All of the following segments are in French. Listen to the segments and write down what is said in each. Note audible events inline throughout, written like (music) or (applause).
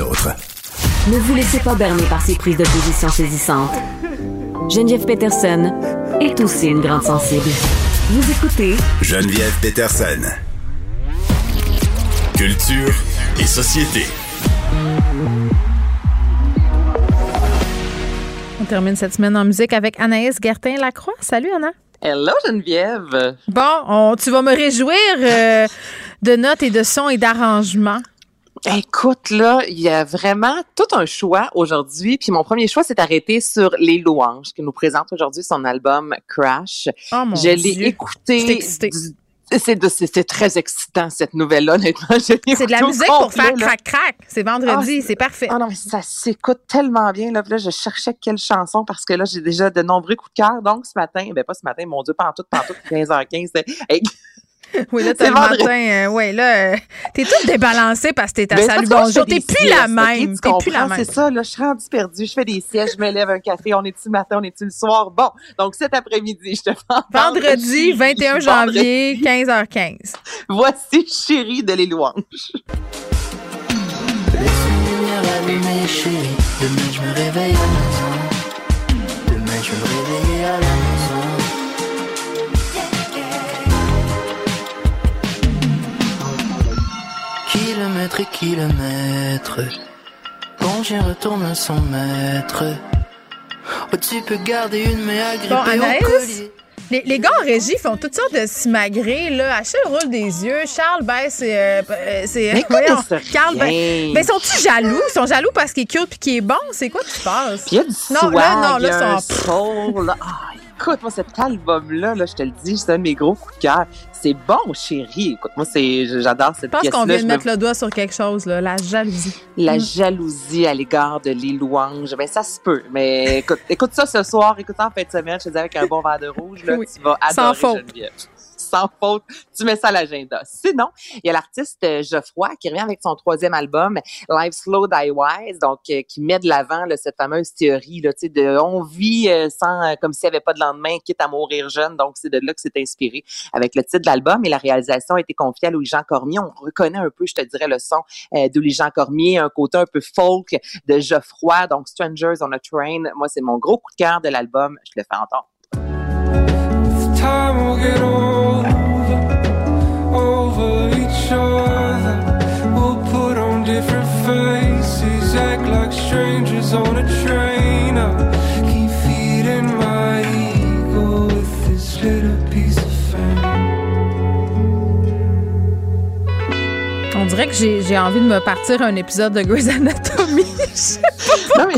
autres. Ne vous laissez pas berner par ces prises de position saisissantes. Geneviève Peterson est aussi une grande sensible. Vous écoutez Geneviève Peterson. Culture et société. On termine cette semaine en musique avec Anaïs Gertin-Lacroix. Salut, Anna. Hello Geneviève. Bon, on- tu vas me réjouir euh, de notes et de sons et d'arrangements. Écoute, là, il y a vraiment tout un choix aujourd'hui. Puis mon premier choix s'est arrêté sur Les Louanges, qui nous présente aujourd'hui son album Crash. Oh mon Je l'ai écouté. C'est très excitant, cette nouvelle-là, honnêtement. C'est de la musique pour faire crac-crac. C'est vendredi, Ah, c'est parfait. Ah non, mais ça s'écoute tellement bien. Là, Puis là, je cherchais quelle chanson parce que là, j'ai déjà de nombreux coups de cœur. Donc, ce matin, ben pas ce matin, mon Dieu, pantoute, pantoute, 15h15. (laughs) Oui, là, t'as c'est le vendredi. matin. euh, ouais, là, euh, t'es toute débalancée parce que t'es à Ben, Salut Bonjour. T'es plus la même. tu T'es plus la même. C'est ça, là, je suis rendue perdue. Je fais des siestes, je me lève un café, on est-tu le matin, on est-tu le soir? Bon, donc cet après-midi, je te entendre (laughs) Vendredi, (laughs) Chérie. 21 janvier, 15h15. Voici Chérie de les louanges. lumière allumée, chérie. Demain, je me réveille à Kilomètres et kilomètres. Bon, j'y retourne à 100 mètres. Oh, tu peux garder une main agrippée Bon, au collier. Les, les gars en régie font toutes sortes de smagrés, là. Achille roule des yeux. Charles baisse, euh, euh, c'est. Mais voyons, Carl baisse- Mais sont-ils jaloux? Ils sont jaloux parce qu'il est cute puis qu'il est bon? C'est quoi qui se passe? Puis il y a du Non, swag, là, non, là, un ça- soul. là. Ah, écoute, moi, cet album-là, là, je te le dis, c'est un de mes gros coups de cœur. C'est bon, chérie. Écoute, moi, c'est, j'adore cette Je pense pièce-là. qu'on vient de me mettre le doigt sur quelque chose, là, la jalousie. La Mm. jalousie à l'égard de les louanges, ben ça se peut. Mais écoute, écoute ça ce soir, écoute ça en fin de semaine, je te dis avec un bon verre de rouge, là, Oui. tu vas Sans faute. Geneviève. Sans faute, tu mets ça à l'agenda. Sinon, il y a l'artiste euh, Geoffroy qui revient avec son troisième album, Live Slow Die Wise, donc euh, qui met de l'avant cette fameuse théorie là, de on vit euh, sans comme s'il n'y avait pas de lendemain, quitte à mourir jeune. Donc c'est de là que c'est inspiré avec le titre de l'album et la réalisation a été confiée à Louis-Jean Cormier. On reconnaît un peu, je te dirais, le son euh, de Louis-Jean Cormier, un côté un peu folk de Geoffroy, donc Strangers on a Train. Moi, c'est mon gros coup de cœur de l'album. Je le fais entendre. Dirait que j'ai envie de me partir un épisode de Grey's Anatomy. (laughs) Non, mais-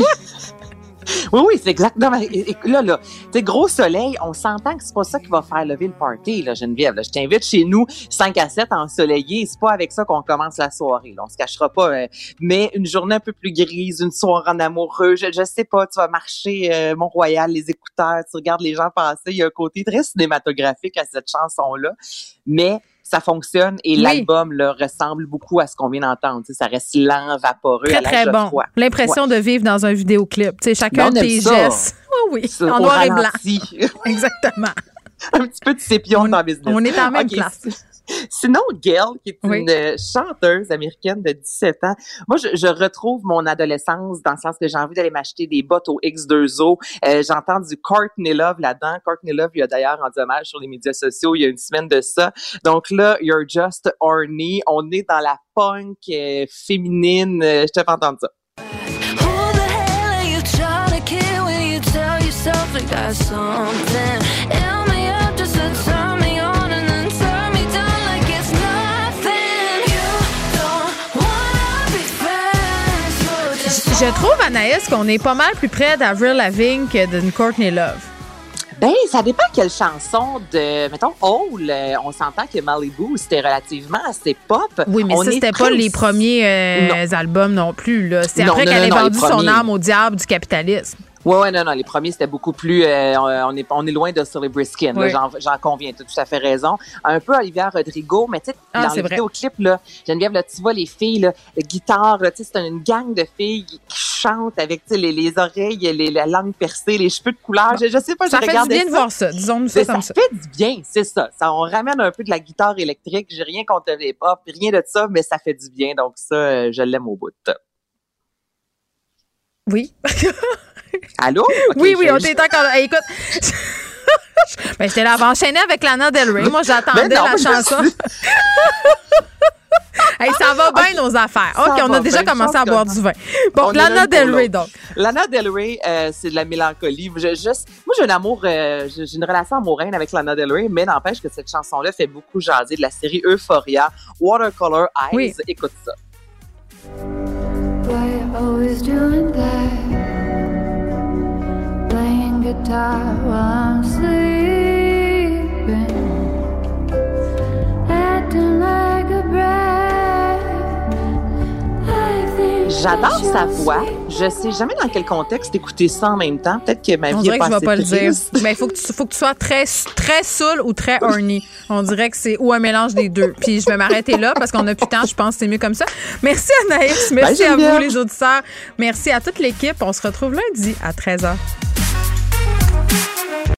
Oui, oui, c'est exact. Non, mais é- é- là, là, tu sais, gros soleil, on s'entend que c'est pas ça qui va faire lever le party, là, Geneviève. là. Je t'invite chez nous, 5 à 7 ensoleillé. C'est pas avec ça qu'on commence la soirée. Là. On se cachera pas. euh, mais une journée un peu plus grise, une soirée en amoureux, je, je sais pas, tu vas marcher euh, Mont-Royal, les écouteurs, tu regardes les gens passer. Il y a un côté très cinématographique à cette chanson-là. Mais ça fonctionne et Oui. l'album ressemble beaucoup à ce qu'on vient d'entendre. Ça reste lent, vaporeux, très, à très bon. L'impression de vivre dans un vidéoclip. Chacun Ben, de on tes ça. gestes. (laughs) Oui, oui, Ça, en noir et blanc. (laughs) Exactement. un petit peu de sépion dans le business. On est en même place. Sinon, Gail, qui est Oui. une euh, chanteuse américaine de 17 ans, moi, je, je retrouve mon adolescence dans le sens que j'ai envie d'aller m'acheter des bottes au X2O. Euh, J'entends du Courtney Love là-dedans. Courtney Love, il a d'ailleurs rendu hommage sur les médias sociaux il y a une semaine de ça. Donc là, You're Just Horny. On est dans la punk euh, féminine. Euh, je te fais entendre ça. Who the hell are you Je trouve, Anaïs, qu'on est pas mal plus près d'Avril Lavigne que d'une Courtney Love. Ben, ça dépend quelle chanson de, mettons, Hole, euh, on s'entend que Malibu, c'était relativement assez pop. Oui, mais On ça, c'était pas les premiers euh, Non. albums non plus. C'est après qu'elle ait vendu son âme au diable du capitalisme. Ouais, ouais, non, non, les premiers, c'était beaucoup plus, euh, on est, on est loin de Sully Briskin, là, Oui. j'en, conviens, tu as tout à fait raison. Un peu Olivia Rodrigo, mais tu sais, Ah, dans le vidéoclip, là, Geneviève, là, tu vois les filles, là, guitare, là, tu sais, c'est une gang de filles qui chantent avec, les, les oreilles, les, la langue percée, les cheveux de couleur, je, je sais pas, Ça je fait du bien de ça. voir ça. Disons-nous ça Mais comme ça ça. fait du bien, c'est ça. ça. On ramène un peu de la guitare électrique. J'ai rien contre les pop, rien de ça, mais ça fait du bien. Donc ça, euh, je l'aime au bout. Oui. (laughs) Allô? Oui, oui, on t'est encore là. Hey, écoute. (laughs) ben, j'étais là, va enchaîner avec Lana Del Rey. Moi, j'attendais Ben non, la chanson. (laughs) hey, ça va bien, nos affaires. Ça OK, on a déjà bien, commencé à boire du vin. Bon, On Lana Del Rey, donc. Lana Del Rey, euh, c'est de la mélancolie. Je, juste, moi, j'ai un amour, euh, j'ai une relation amoureuse avec Lana Del Rey, mais n'empêche que cette chanson-là fait beaucoup jaser de la série Euphoria, Watercolor Eyes. Oui. Écoute ça. Why you always doing that? Guitar while I'm sleeping. J'adore sa voix. Je sais jamais dans quel contexte écouter ça en même temps. Peut-être que ma On vie dirait est que je pas vais pas le dire. (laughs) Mais il faut que tu faut que tu sois très très saoul ou très horny. On dirait que c'est ou un mélange des deux. Puis je vais m'arrêter là parce qu'on a plus de temps, je pense que c'est mieux comme ça. Merci Anaïs, merci à vous les auditeurs. Merci à toute l'équipe. On se retrouve lundi à 13h.